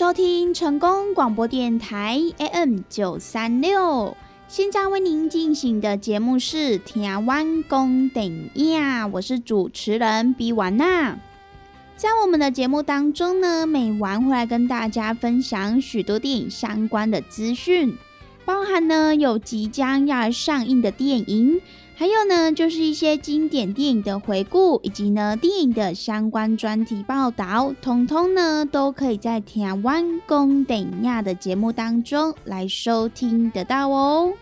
收听成功广播电台 AM 九三六。现在为您进行的节目是《听完公等呀》，我是主持人比完娜。在我们的节目当中呢，每晚会来跟大家分享许多电影相关的资讯，包含呢有即将要上映的电影。还有呢，就是一些经典电影的回顾，以及呢电影的相关专题报道，通通呢都可以在台湾公等亚的节目当中来收听得到哦。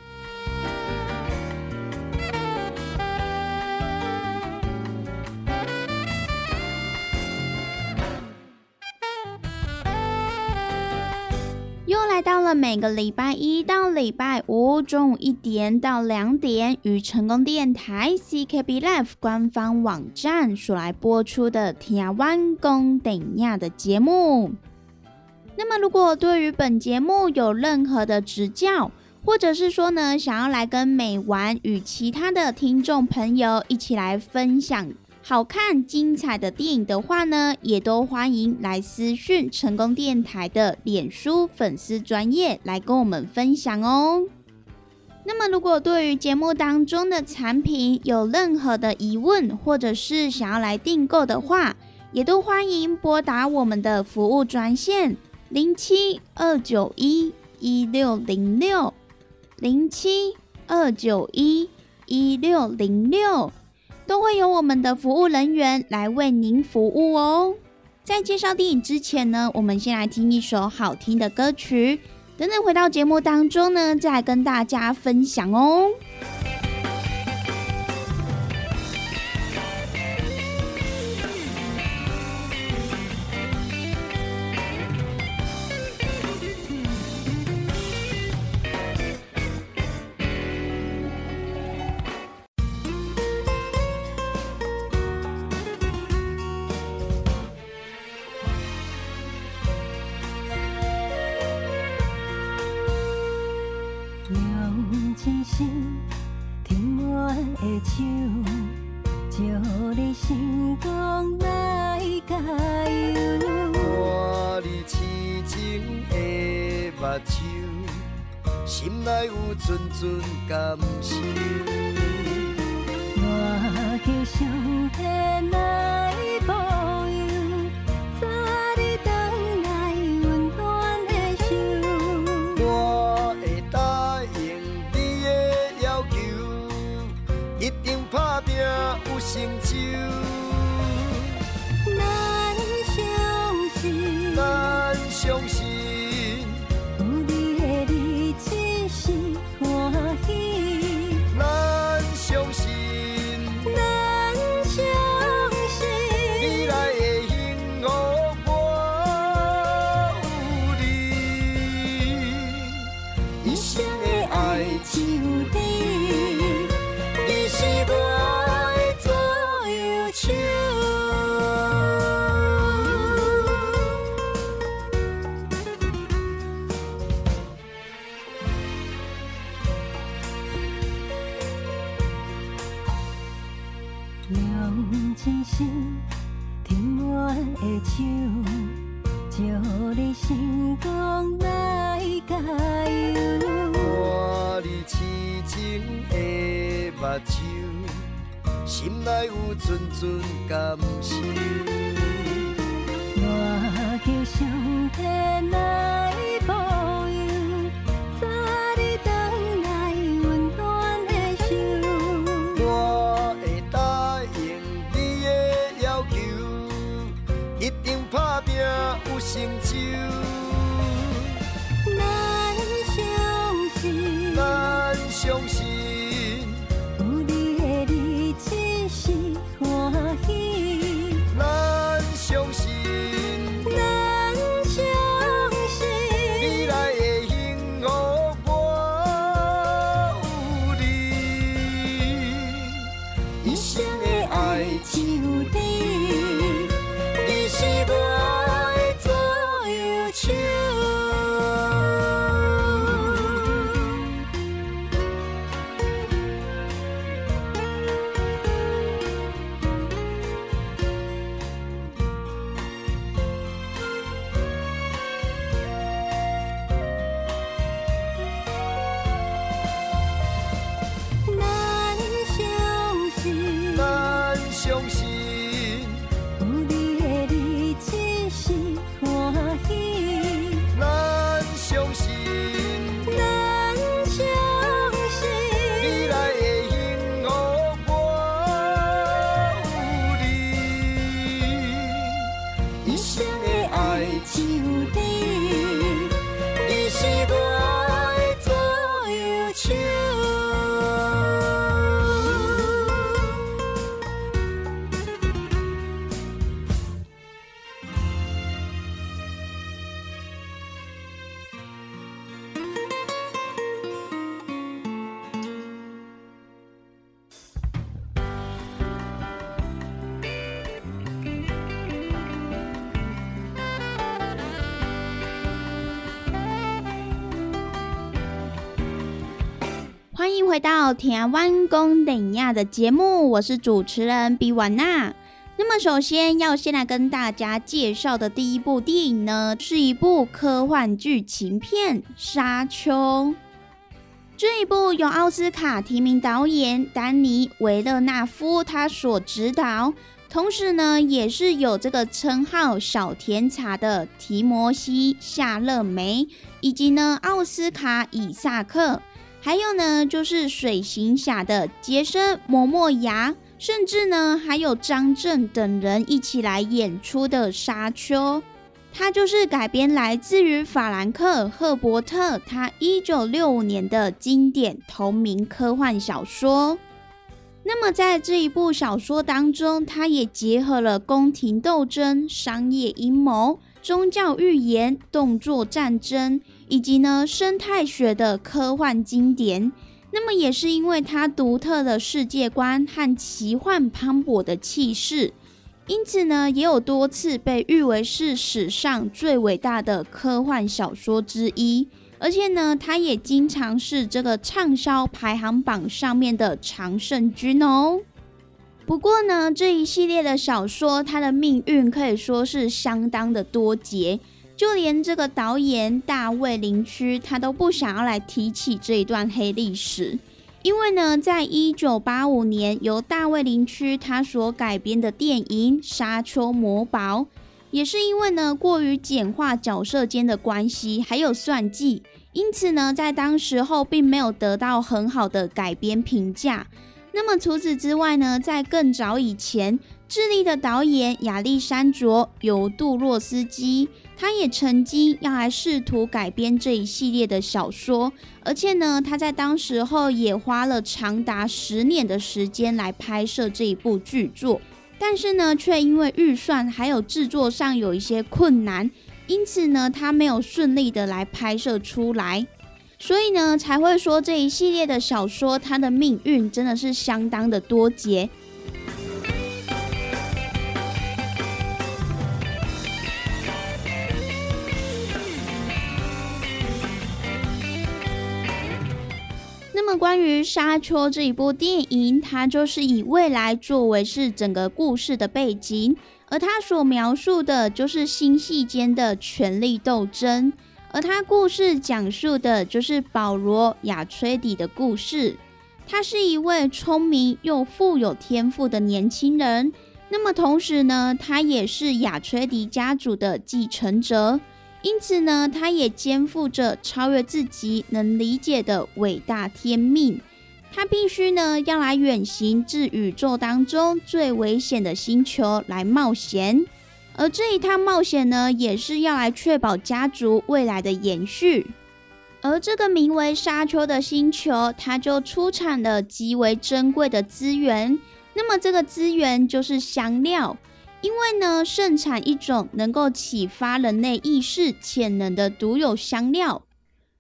到了每个礼拜一到礼拜五中午一点到两点，与成功电台 CKB Life 官方网站所来播出的《台湾公等亚》的节目。那么，如果对于本节目有任何的指教，或者是说呢，想要来跟美玩与其他的听众朋友一起来分享。好看精彩的电影的话呢，也都欢迎来私讯成功电台的脸书粉丝专业来跟我们分享哦。那么，如果对于节目当中的产品有任何的疑问，或者是想要来订购的话，也都欢迎拨打我们的服务专线零七二九一一六零六零七二九一一六零六。都会有我们的服务人员来为您服务哦。在介绍电影之前呢，我们先来听一首好听的歌曲，等等回到节目当中呢，再来跟大家分享哦。心。Xuân 欢迎回到《台湾公等亚》的节目，我是主持人比瓦娜。那么，首先要先来跟大家介绍的第一部电影呢，是一部科幻剧情片《沙丘》。这一部由奥斯卡提名导演丹尼维勒纳夫他所执导，同时呢，也是有这个称号“小甜茶”的提摩西夏勒梅，以及呢奥斯卡以萨克。还有呢，就是水行侠的杰森·摩莫牙，甚至呢，还有张震等人一起来演出的《沙丘》，它就是改编来自于法兰克·赫伯特他一九六五年的经典同名科幻小说。那么在这一部小说当中，它也结合了宫廷斗争、商业阴谋。宗教预言、动作战争，以及呢生态学的科幻经典。那么也是因为它独特的世界观和奇幻磅礴的气势，因此呢也有多次被誉为是史上最伟大的科幻小说之一。而且呢，它也经常是这个畅销排行榜上面的常胜军哦。不过呢，这一系列的小说，它的命运可以说是相当的多劫，就连这个导演大卫林区，他都不想要来提起这一段黑历史，因为呢，在一九八五年由大卫林区他所改编的电影《沙丘魔堡》，也是因为呢过于简化角色间的关系，还有算计，因此呢，在当时候并没有得到很好的改编评价。那么除此之外呢，在更早以前，智利的导演亚历山卓·尤杜洛斯基，他也曾经要来试图改编这一系列的小说，而且呢，他在当时候也花了长达十年的时间来拍摄这一部剧作，但是呢，却因为预算还有制作上有一些困难，因此呢，他没有顺利的来拍摄出来。所以呢，才会说这一系列的小说，它的命运真的是相当的多劫。么，关于《沙丘》这一部电影，它就是以未来作为是整个故事的背景，而它所描述的就是星系间的权力斗争。而他故事讲述的就是保罗·亚崔迪的故事。他是一位聪明又富有天赋的年轻人。那么同时呢，他也是亚崔迪家族的继承者。因此呢，他也肩负着超越自己能理解的伟大天命。他必须呢，要来远行至宇宙当中最危险的星球来冒险。而这一趟冒险呢，也是要来确保家族未来的延续。而这个名为沙丘的星球，它就出产了极为珍贵的资源。那么这个资源就是香料，因为呢，盛产一种能够启发人类意识潜能的独有香料，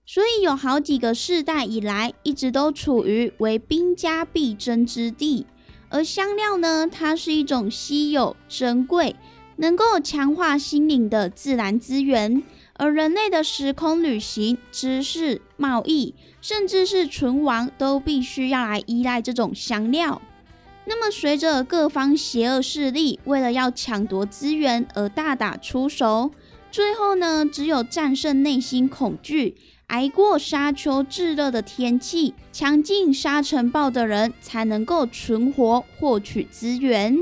所以有好几个世代以来，一直都处于为兵家必争之地。而香料呢，它是一种稀有珍贵。能够强化心灵的自然资源，而人类的时空旅行、知识、贸易，甚至是存亡，都必须要来依赖这种香料。那么，随着各方邪恶势力为了要抢夺资源而大打出手，最后呢，只有战胜内心恐惧，挨过沙丘炙热的天气，抢进沙尘暴的人，才能够存活，获取资源。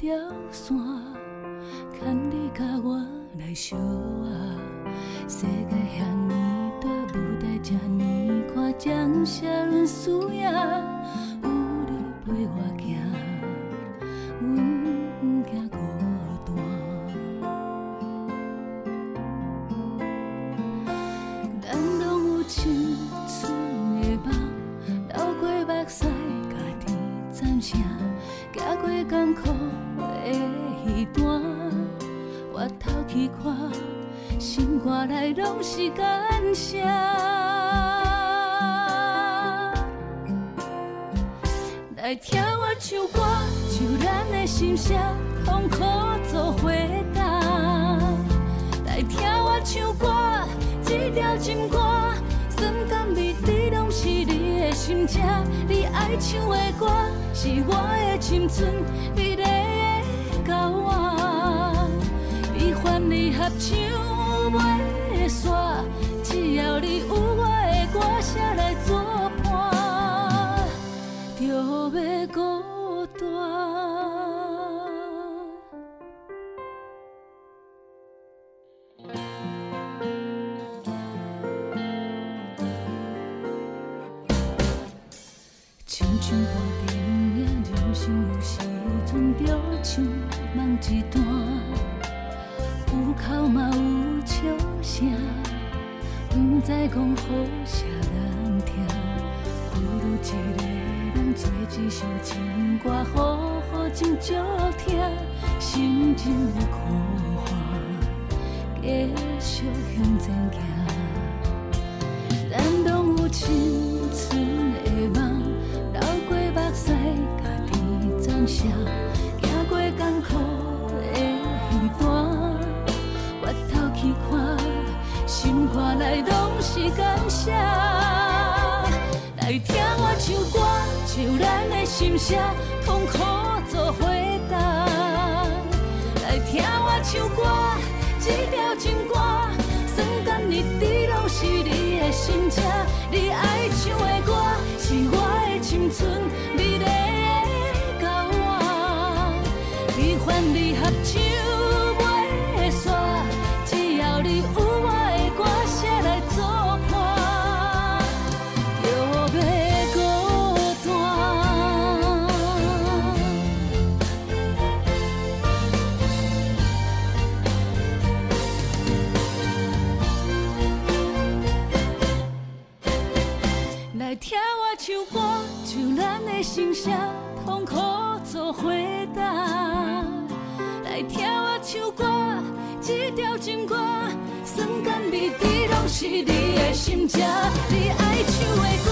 条线，牵你甲我来相啊。世界遐尼大，舞台遮呢宽，将写论输拢是感谢，来听我唱歌，唱咱的心声，痛苦做回答。来听我唱歌，这条情歌，酸甘味甜拢是你的心声。你爱唱的歌，是我的青春美丽的交换，悲欢离合唱。的歌声来作伴，就袂孤单。亲像部电影，人生有时阵着唱梦一段，有哭嘛有。笑声，不知讲好啥，一个人做一首情歌，好好真足听，心情苦化，继续向前行。咱拢有青春的梦，流过目屎，家己暂写，行过艰苦的那段，回头。去看，心肝内拢是感谢。来听我唱歌，唱咱的心声，痛苦做回答。来听我唱歌，这条情歌，酸甘蜜甜拢是你的心声。你爱唱的歌，是我的青春心声痛苦做回答，来听我唱歌，这条情歌，酸甘味甜拢是你的心声。你爱唱的歌，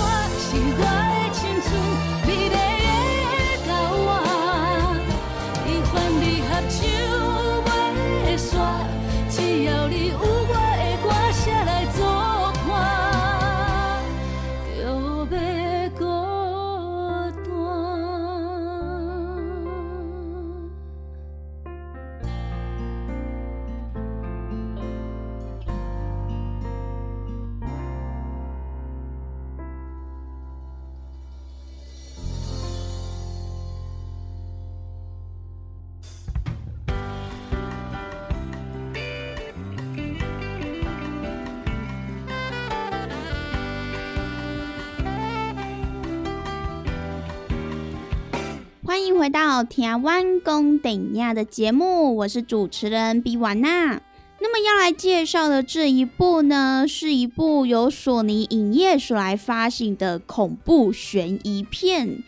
到《听湾公等亚》的节目，我是主持人比瓦娜。那么要来介绍的这一部呢，是一部由索尼影业所来发行的恐怖悬疑片《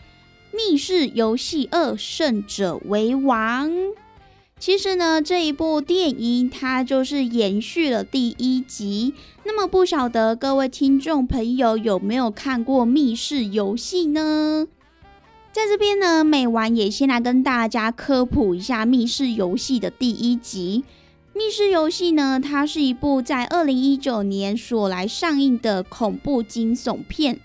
密室游戏二：胜者为王》。其实呢，这一部电影它就是延续了第一集。那么不晓得各位听众朋友有没有看过《密室游戏》呢？在这边呢，美完也先来跟大家科普一下《密室游戏》的第一集。《密室游戏》呢，它是一部在二零一九年所来上映的恐怖惊悚片。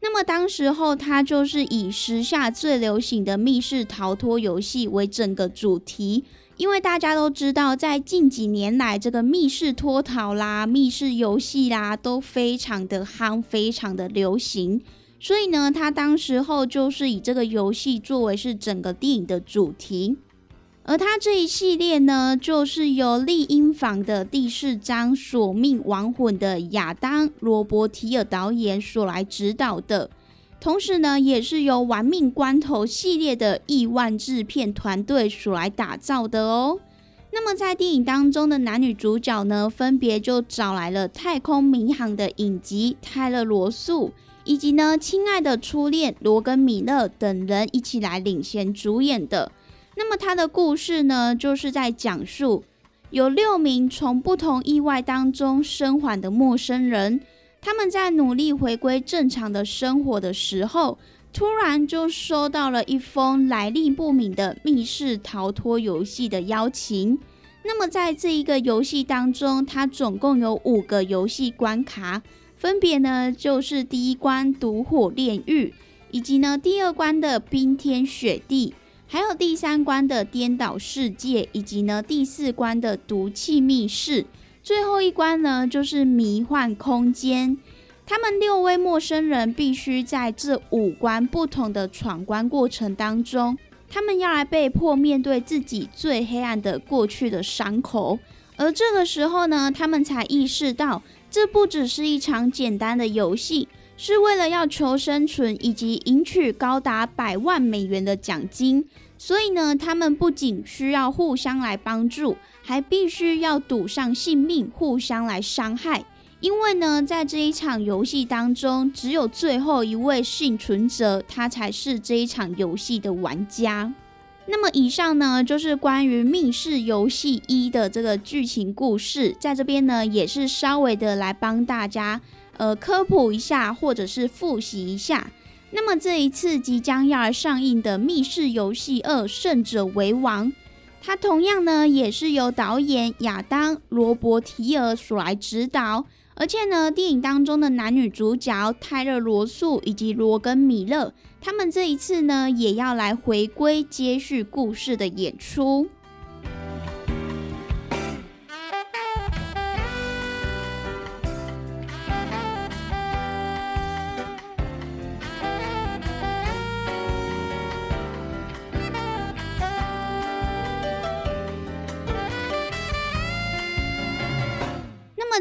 那么当时候，它就是以时下最流行的密室逃脱游戏为整个主题。因为大家都知道，在近几年来，这个密室脱逃啦、密室游戏啦，都非常的夯，非常的流行。所以呢，他当时候就是以这个游戏作为是整个电影的主题。而他这一系列呢，就是由丽婴房的第四章《索命亡魂》的亚当·罗伯提尔导演所来指导的，同时呢，也是由《玩命关头》系列的亿万制片团队所来打造的哦。那么在电影当中的男女主角呢，分别就找来了《太空民航》的影集泰勒·罗素，以及呢《亲爱的初恋》罗根·米勒等人一起来领衔主演的。那么他的故事呢，就是在讲述有六名从不同意外当中生还的陌生人，他们在努力回归正常的生活的时候，突然就收到了一封来历不明的密室逃脱游戏的邀请。那么在这一个游戏当中，它总共有五个游戏关卡，分别呢就是第一关毒火炼狱，以及呢第二关的冰天雪地。还有第三关的颠倒世界，以及呢第四关的毒气密室，最后一关呢就是迷幻空间。他们六位陌生人必须在这五关不同的闯关过程当中，他们要来被迫面对自己最黑暗的过去的伤口。而这个时候呢，他们才意识到，这不只是一场简单的游戏。是为了要求生存以及赢取高达百万美元的奖金，所以呢，他们不仅需要互相来帮助，还必须要赌上性命，互相来伤害。因为呢，在这一场游戏当中，只有最后一位幸存者，他才是这一场游戏的玩家。那么，以上呢，就是关于密室游戏一的这个剧情故事，在这边呢，也是稍微的来帮大家。呃，科普一下，或者是复习一下。那么这一次即将要上映的《密室游戏二：胜者为王》，它同样呢也是由导演亚当·罗伯提尔所来指导，而且呢，电影当中的男女主角泰勒·罗素以及罗根·米勒，他们这一次呢也要来回归接续故事的演出。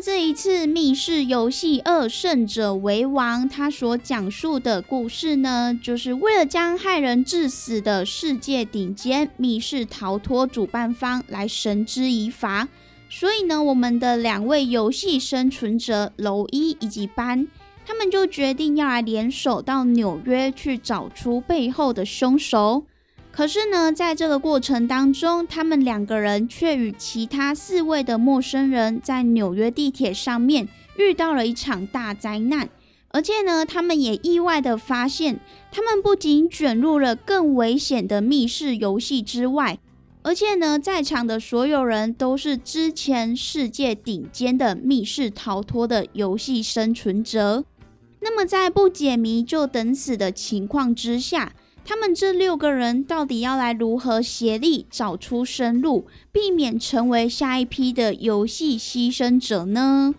这一次《密室游戏二：胜者为王》，他所讲述的故事呢，就是为了将害人致死的世界顶尖密室逃脱主办方来绳之以法。所以呢，我们的两位游戏生存者楼一以及班，他们就决定要来联手到纽约去找出背后的凶手。可是呢，在这个过程当中，他们两个人却与其他四位的陌生人在纽约地铁上面遇到了一场大灾难，而且呢，他们也意外的发现，他们不仅卷入了更危险的密室游戏之外，而且呢，在场的所有人都是之前世界顶尖的密室逃脱的游戏生存者。那么，在不解谜就等死的情况之下。他们这六个人到底要来如何协力找出生路，避免成为下一批的游戏牺牲者呢？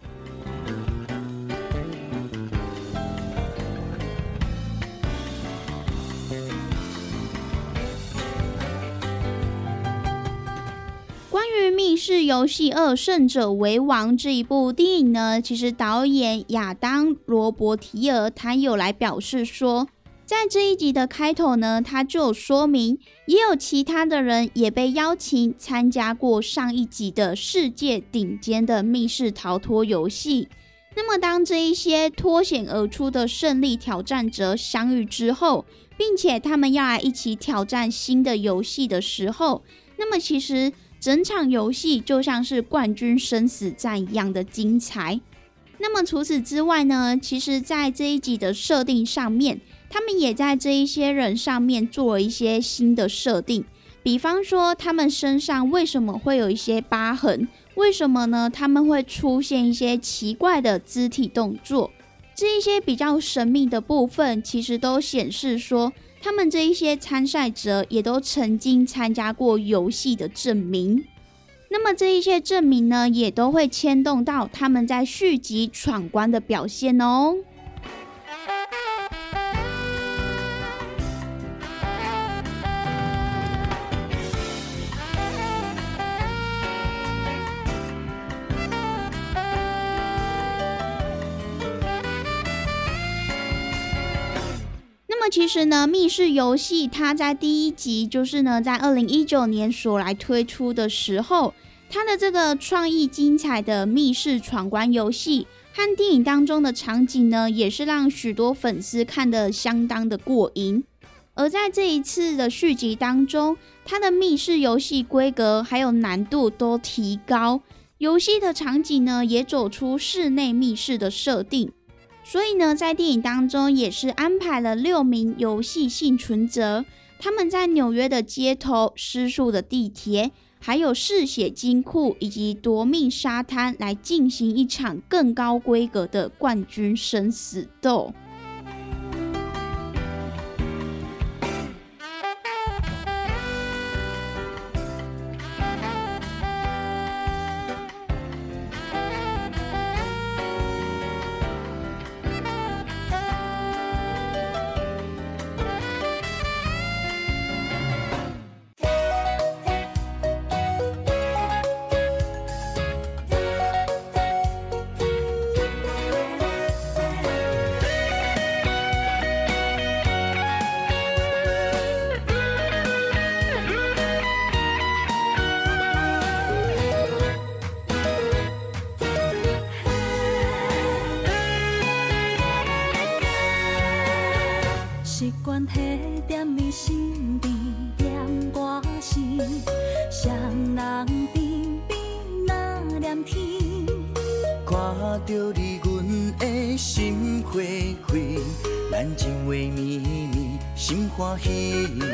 关于《密室游戏二：胜者为王》这一部电影呢，其实导演亚当·罗伯提尔他有来表示说。在这一集的开头呢，他就说明，也有其他的人也被邀请参加过上一集的世界顶尖的密室逃脱游戏。那么，当这一些脱险而出的胜利挑战者相遇之后，并且他们要来一起挑战新的游戏的时候，那么其实整场游戏就像是冠军生死战一样的精彩。那么除此之外呢，其实在这一集的设定上面。他们也在这一些人上面做了一些新的设定，比方说他们身上为什么会有一些疤痕？为什么呢？他们会出现一些奇怪的肢体动作，这一些比较神秘的部分，其实都显示说，他们这一些参赛者也都曾经参加过游戏的证明。那么这一些证明呢，也都会牵动到他们在续集闯关的表现哦。其实呢，密室游戏它在第一集就是呢，在二零一九年所来推出的时候，它的这个创意精彩的密室闯关游戏和电影当中的场景呢，也是让许多粉丝看得相当的过瘾。而在这一次的续集当中，它的密室游戏规格还有难度都提高，游戏的场景呢也走出室内密室的设定。所以呢，在电影当中也是安排了六名游戏幸存者，他们在纽约的街头、失速的地铁，还有嗜血金库以及夺命沙滩，来进行一场更高规格的冠军生死斗。提点伊心边点我心谁人定必那念天看着你阮的心花开咱情话绵绵心欢喜。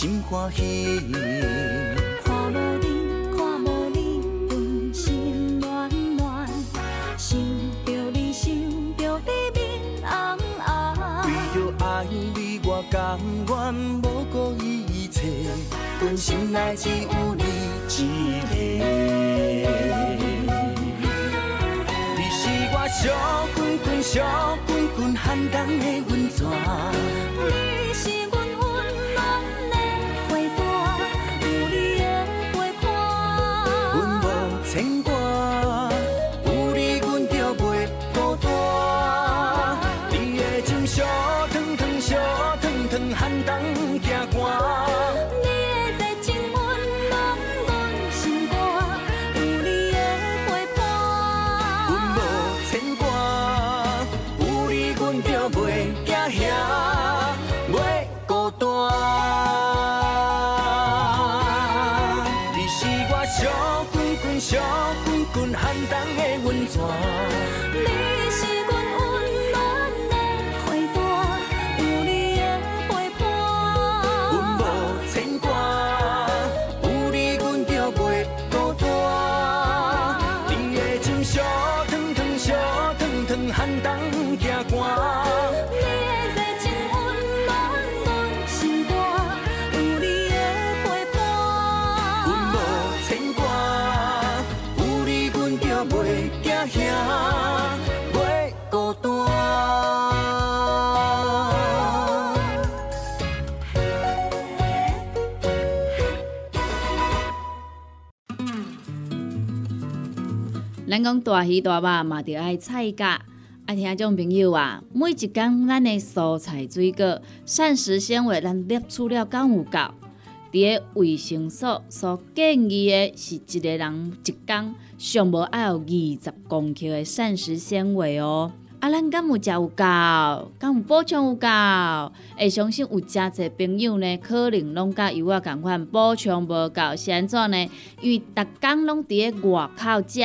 心欢喜，看无你，看无你，阮心乱乱，想着你，想着你，面红红。为着爱你，我甘愿不顾一切，阮心内只有你一个。你是我小根根，小根根，憨憨的。咱讲大鱼大肉嘛，着爱菜价。啊，听众朋友啊，每一工咱的蔬菜水果、膳食纤维，咱摄取了够有够？伫个卫生所所建议的是一个人一工上无爱有二十公克的膳食纤维哦。啊，咱敢有食有够？敢有补充有够？会相信有诚侪朋友呢，可能拢甲有我共款补充无够，是安怎呢？因为逐工拢伫个外口食，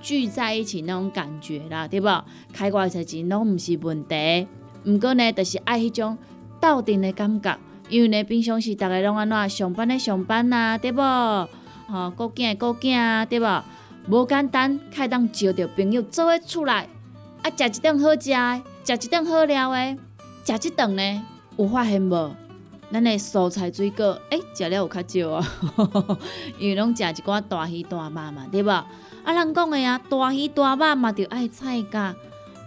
聚在一起那种感觉啦，对不？开偌侪钱拢毋是问题，毋过呢，就是爱迄种。斗阵的感觉，因为呢，平常时逐个拢安怎上班的上班啊，对不？吼，顾囝的顾囝啊，对不？无简单，开当招着朋友做伙出来，啊，食一顿好食的，食一顿好料的，食一顿呢，有发现无？咱的蔬菜水果，诶，食了有较少啊，因为拢食一寡大鱼大肉嘛，对无？啊，人讲的啊，大鱼大肉嘛，着爱菜价。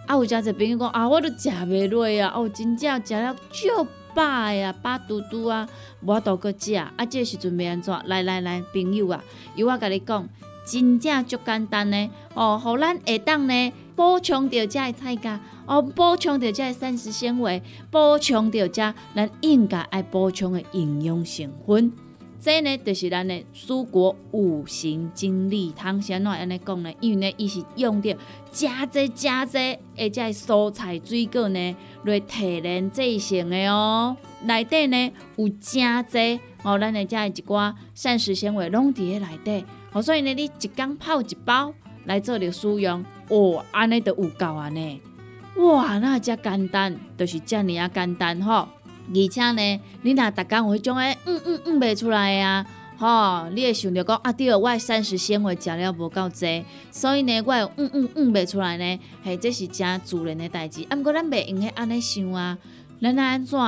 啊，有诚侪朋友讲啊，我都食袂落啊，哦，真正食了足饱呀，饱嘟嘟啊，无法度搁食。啊，这时阵要安怎？来来来，朋友啊，由我甲你讲，真正足简单呢。哦，互咱下当呢补充着遮的菜价，哦，补充着遮的膳食纤维，补充着遮咱应该爱补充的营养成分。这呢，就是咱的蔬果五行精力汤。先怎安尼讲呢？因为呢，伊是用着加济加济，而且蔬菜水果呢来提炼制成的哦。内底呢有真济哦，咱的遮一寡膳食纤维拢伫咧内底。哦，所以呢，你一缸泡一包来做着使用，哦，安尼都有够啊呢。哇，那遮简单，就是遮尔啊简单吼。而且呢，你若逐工有迄种诶，嗯嗯嗯袂出来啊，吼，你会想着讲啊，对，我诶膳食纤维食了无够济，所以呢，我嗯嗯嗯袂出来呢，嘿，这是真自然的代志。啊，毋过咱袂用去安尼想啊，咱安怎，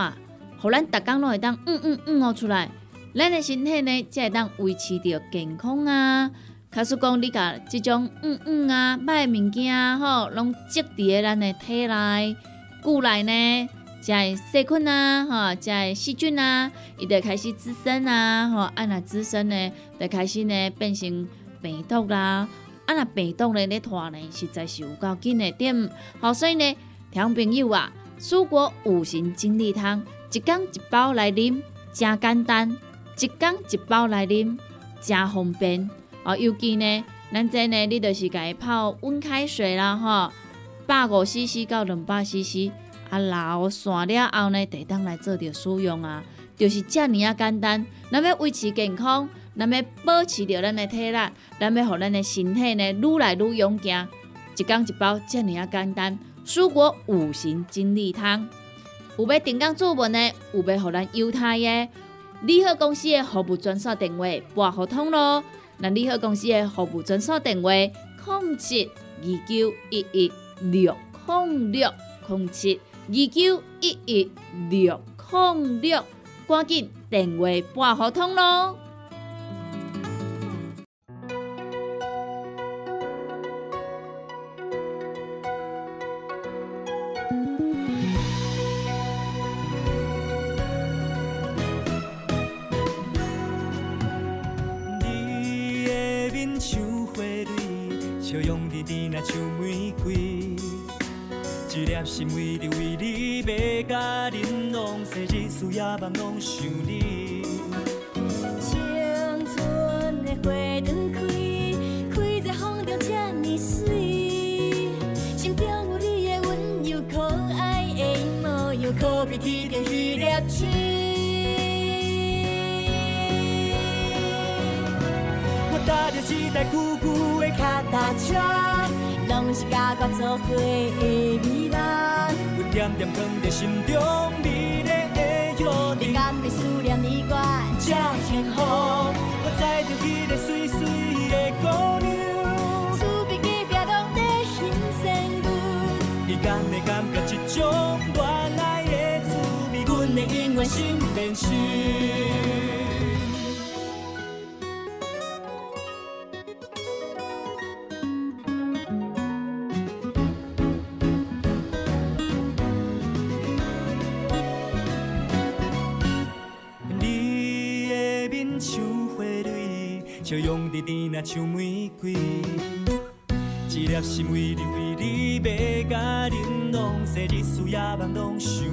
互咱逐工拢会当嗯嗯嗯哦出来，咱的身体呢才会当维持着健康啊。假使讲你甲即种嗯嗯啊歹物件吼，拢积伫咧咱的体内、骨内呢？在细菌啊，哈，在细菌啊，伊就开始滋生啊，吼，啊那滋生呢，就开始呢变成病毒啦，啊若病毒呢咧拖呢，实在是有够紧的点，好，所以呢，听朋友啊，蔬果五行精力汤，一缸一包来啉，真简单，一缸一包来啉，真方便，哦，尤其呢，咱这呢，你就是家泡温开水啦，吼，百五 CC 到两百 CC。啊，老散了后呢，得当来做着使用啊，就是遮尔啊简单。咱要维持健康，咱要保持着咱的体力，咱要互咱的身体呢愈来愈勇健。一缸一包，遮尔啊简单。蔬果五行精力汤，有要订购注文的，有要互咱犹太的，利好公司的服务专线电话拨互通咯。那利好公司的服务专线电话：零七二九一一六零六零七。二九一一六零六，赶紧电话拨合通咯！日思夜梦拢想你。青春的花灯开，开在风中这呢水，心中有你的温柔可爱的模样，可比天边迄粒星。我踏着一台旧旧的脚踏车。拢是甲我作伙的美梦，有点点藏在心中笑容甜甜若像玫瑰。一粒心为你为你要甲玲珑，生日思夜梦拢想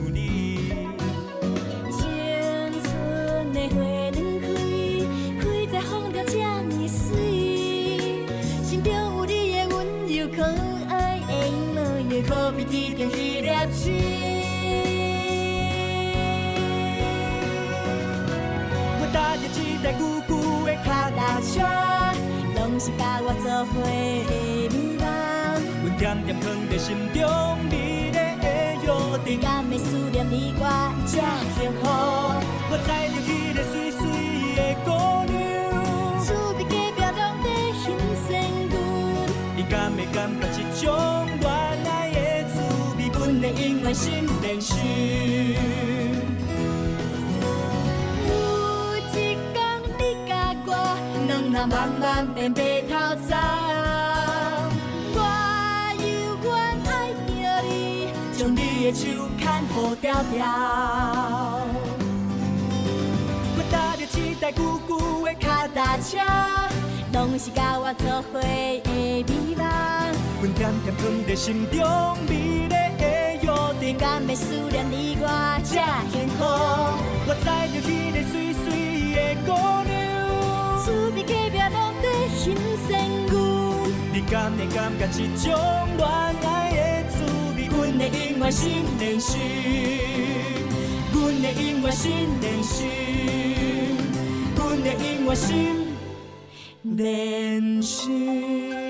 心中美丽的约定。甘的思念你我这幸福，我载着迄个水水的姑娘，厝边隔壁拢在欣赏阮。你敢会感觉这种恋爱的滋味？阮会永远心连心。有一天你甲我，两人慢慢变白头苍。条条。我踏着一台旧旧的脚踏车，拢是甲我做伙的美梦。阮点点藏在心中美丽的约定。甘的思念你我这幸福，我载着迄个水水的姑娘，厝边隔壁拢在欣赏阮。你敢会感觉这种恋爱的滋味？阮会永远心连心，阮会永远心连心，阮会永远心连心。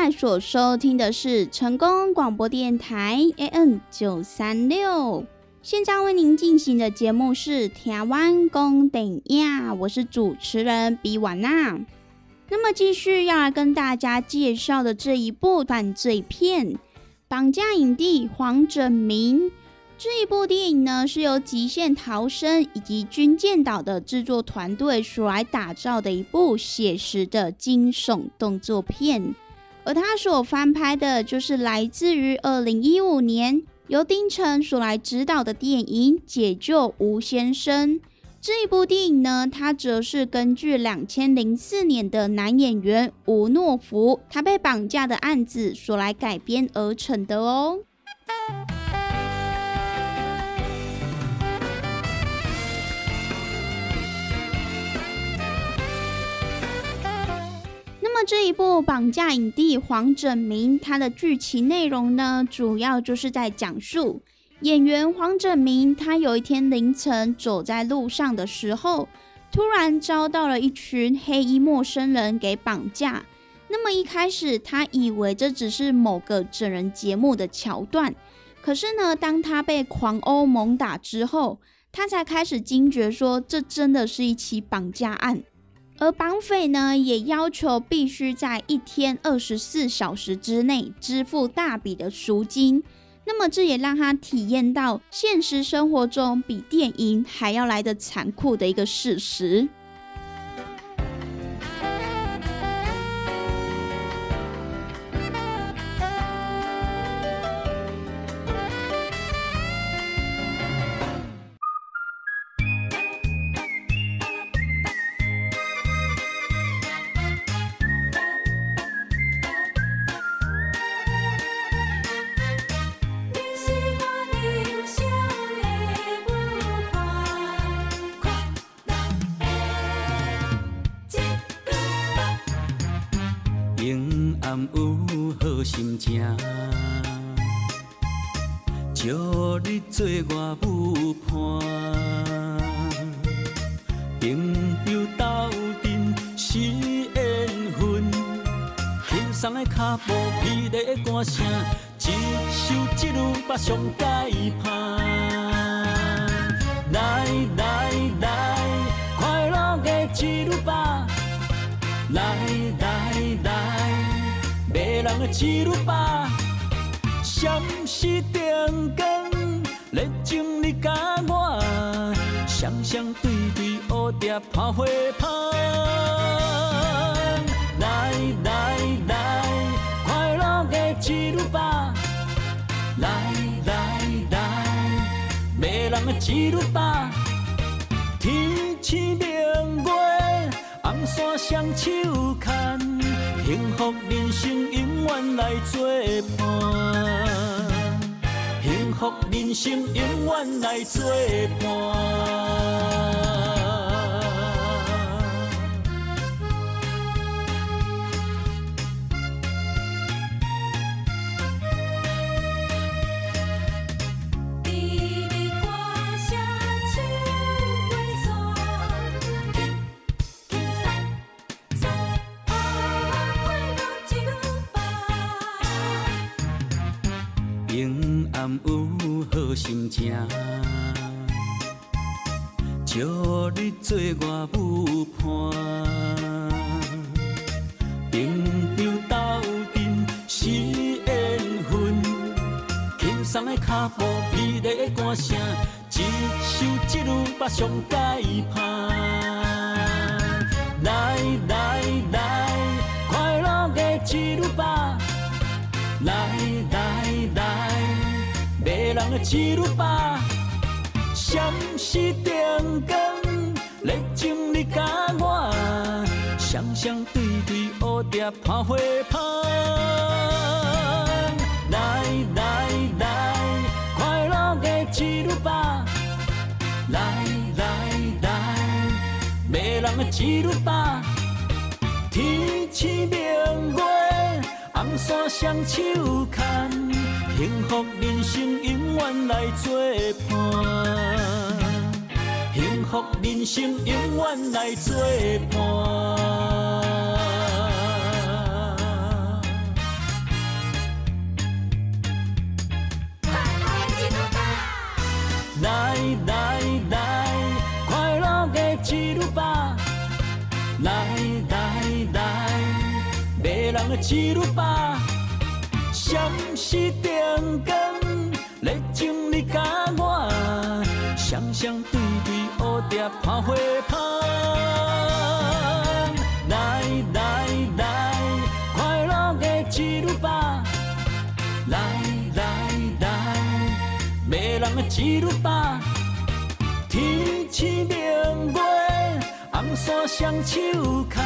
在所收听的是成功广播电台 AM 九三六，现在为您进行的节目是《台湾公顶亚》，我是主持人比瓦娜。那么继续要来跟大家介绍的这一部犯罪片《绑架影帝黄整明》这一部电影呢，是由极限逃生以及军舰岛的制作团队所来打造的一部写实的惊悚动作片，而他所翻拍的就是来自于二零一五年由丁晨所来执导的电影《解救吴先生》。这一部电影呢，它则是根据两千零四年的男演员吴诺福他被绑架的案子所来改编而成的哦。么这一部绑架影帝黄整明，他的剧情内容呢，主要就是在讲述演员黄整明，他有一天凌晨走在路上的时候，突然遭到了一群黑衣陌生人给绑架。那么一开始他以为这只是某个整人节目的桥段，可是呢，当他被狂殴猛打之后，他才开始惊觉说，这真的是一起绑架案。而绑匪呢，也要求必须在一天二十四小时之内支付大笔的赎金。那么这也让他体验到现实生活中比电影还要来的残酷的一个事实。做我舞伴。朋友斗阵是缘分，轻松的脚步，美丽的歌声，一首一路把上解盼。来来来，快乐的一路吧！来来来，迷人的一路吧！闪烁灯光，双对对，蝴蝶拍花香。来来来，快乐的一路吧！来来来，迷人的一路吧！天星明月，红线双手牵，幸福人生永远来作伴。幸福人生永远来作伴。心情，招你做我舞伴。朋友斗阵是缘分，轻松的脚步，美丽的歌声，一首一路把上解盼。来来来，快乐的一路吧！人的一路吧！闪烁灯光，热情你甲我，双双对对，蝴蝶拍花香。来来来，快乐的一路吧！来来来，迷人的一路吧！天星明月，红线双手牵，幸福人生永远来作伴。幸福人生永远来作伴。快乐一路吧，来来来，快乐的一路吧！来来来，迷人的一路吧！闪烁灯光，热情你甲我，双双对对，蝴蝶拍花香。来来来，快乐的一路吧！来来来，迷人的一路吧！天星明月，红线双手牵，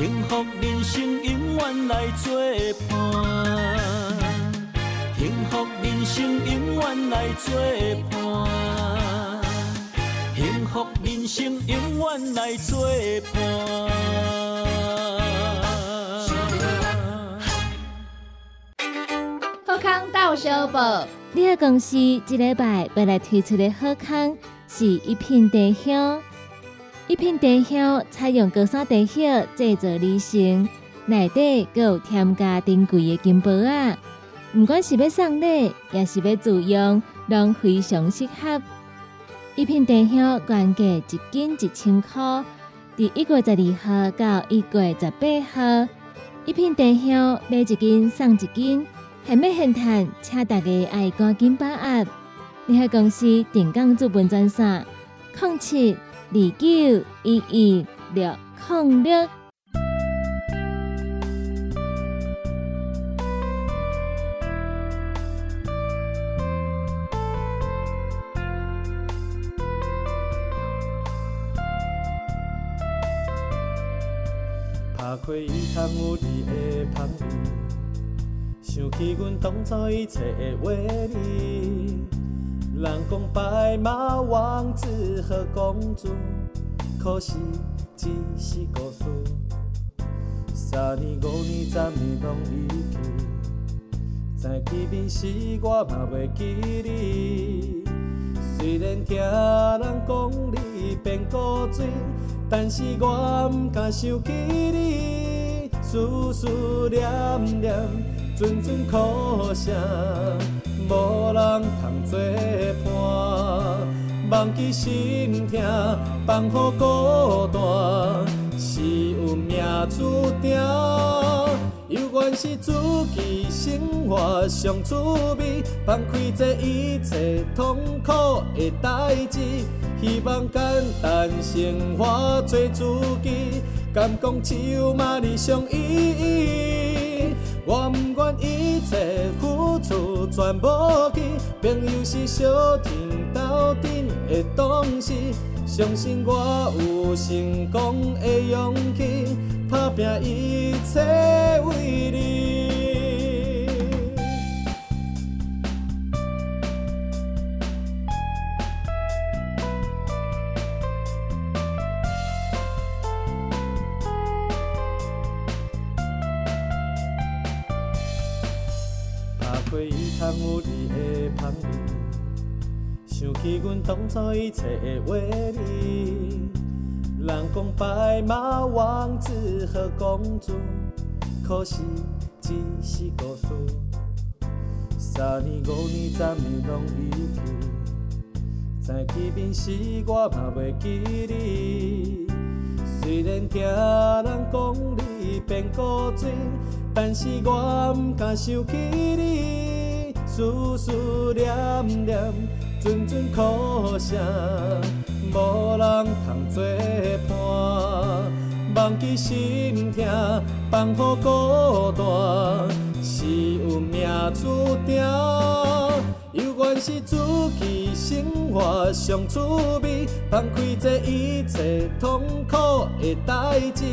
幸福人生永远来作伴。幸福人生永远来作伴。幸福人生永远来作伴。好康到小报，你的公司一礼拜要来推出的好康是一片茶香。一片茶香采用高山茶叶制作而成，内底还有添加珍贵的金箔啊。不管是要送礼，也是要自用，拢非常适合。一片茶香原价一斤一千块，伫一月十二号到一月十八号，一片茶香买一斤送一斤。还没现谈，请大家爱赶紧把握。联合公司定岗资本专线：零七二九一一六零六。拍开伊窗有你的香味，想起阮当初一切的画面。人讲白马王子和公主，可惜只是故事。三年、五年、十年拢已去，在见面时我嘛袂记你。虽然听人讲你变古锥，但是我毋敢想起你，思思念念，阵阵哭声，无人通作伴。忘记心痛，放予孤单，是有命注定。有缘是自己生活上滋味，放开这一切痛苦的代志，希望简单生活做自己，敢讲只有嘛你上意义。我不管一切付出全无去，朋友是小天斗阵的东西，相信我有成功的勇气，打拼一切为你。打开伊窗有你的香味，想起阮当初一切的话语。人讲白马王子和公主，可惜只是故事。三年五年十年拢已去，再见面时我嘛袂记你。虽然听人讲你变古锥，但是我毋敢想起你，思思念念，阵阵苦声，无人通作伴。忘记心痛，放予孤单，是有命注定。犹原是自己生活上趣味，放开这一切痛苦的代志，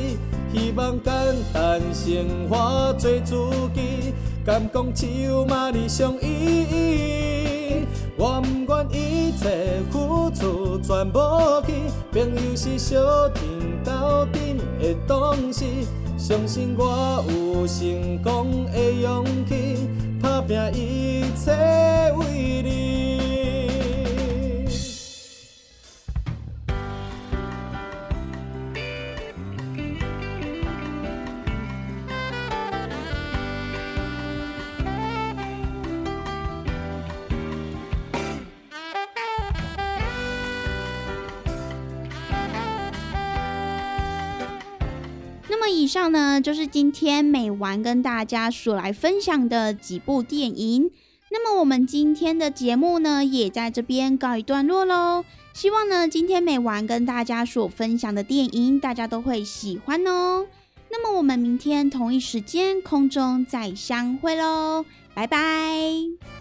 希望简单生活。做自己，敢讲只有嘛你上意义。我不愿一切付出全无去，朋友是小天斗阵的东西，相信我有成功的勇气，打拼一切为你。以上呢，就是今天美丸跟大家所来分享的几部电影。那么我们今天的节目呢，也在这边告一段落喽。希望呢，今天美丸跟大家所分享的电影，大家都会喜欢哦。那么我们明天同一时间空中再相会喽，拜拜。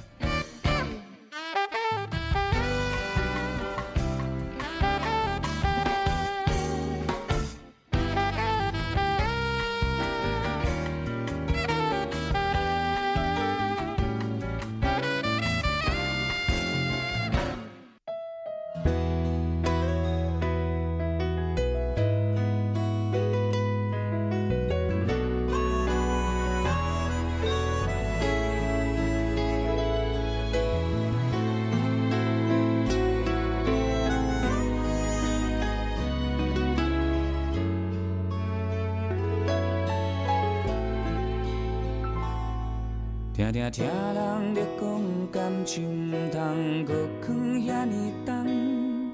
听听人咧讲感情，毋通搁藏遐尼重，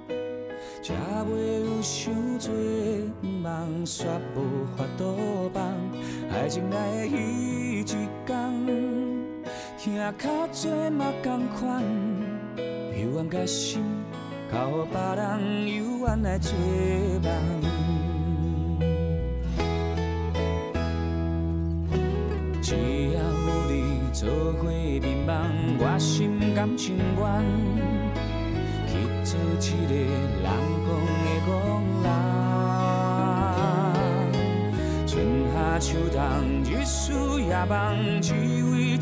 才袂有伤多，毋茫煞无法度放。爱情来的彼一天，听较多嘛同款，幽怨甲心，交予别人幽怨来做梦。做伙眠梦，我心甘情愿去做一个人讲的戆人。春夏秋冬，日思夜梦，只为一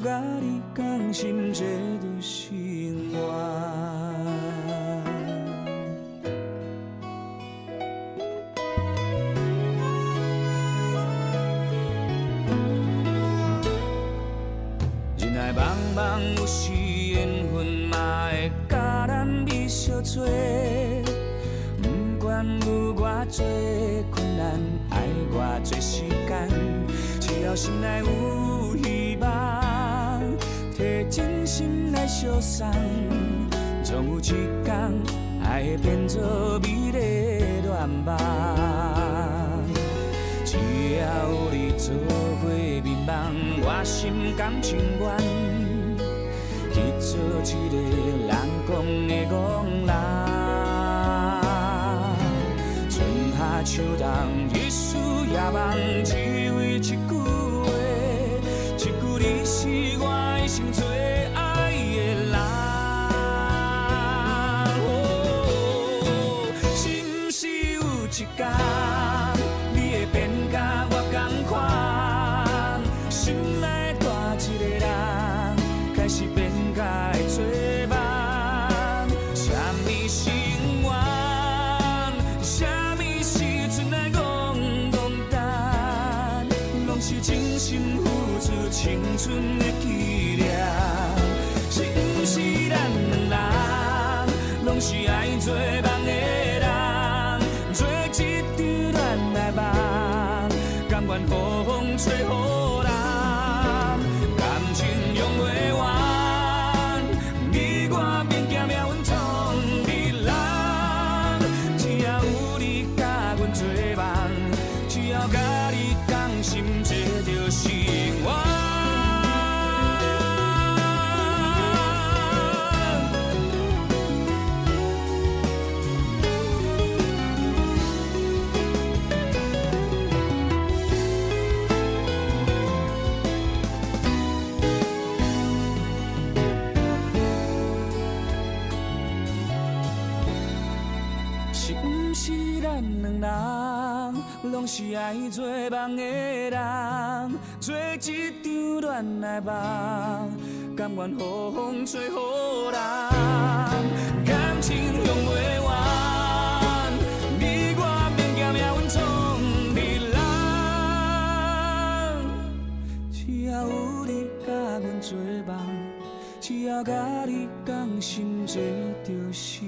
甲你同心，这就是我。人来茫茫，有时缘分嘛会甲咱美相做。不管有偌多困难，爱偌多时间，只要心内有相送，总有一天爱会变作美丽的愿望。只要有你做伙眠梦，我心甘情愿去做一个人讲的戆人。春夏秋冬，日思夜梦，甘愿风吹雨是爱做梦的人，做一场恋爱梦，甘愿好风吹雨淋，感情用不完，你我免惊命运创日人，只要有你甲阮做梦，只要甲你同心，这就是。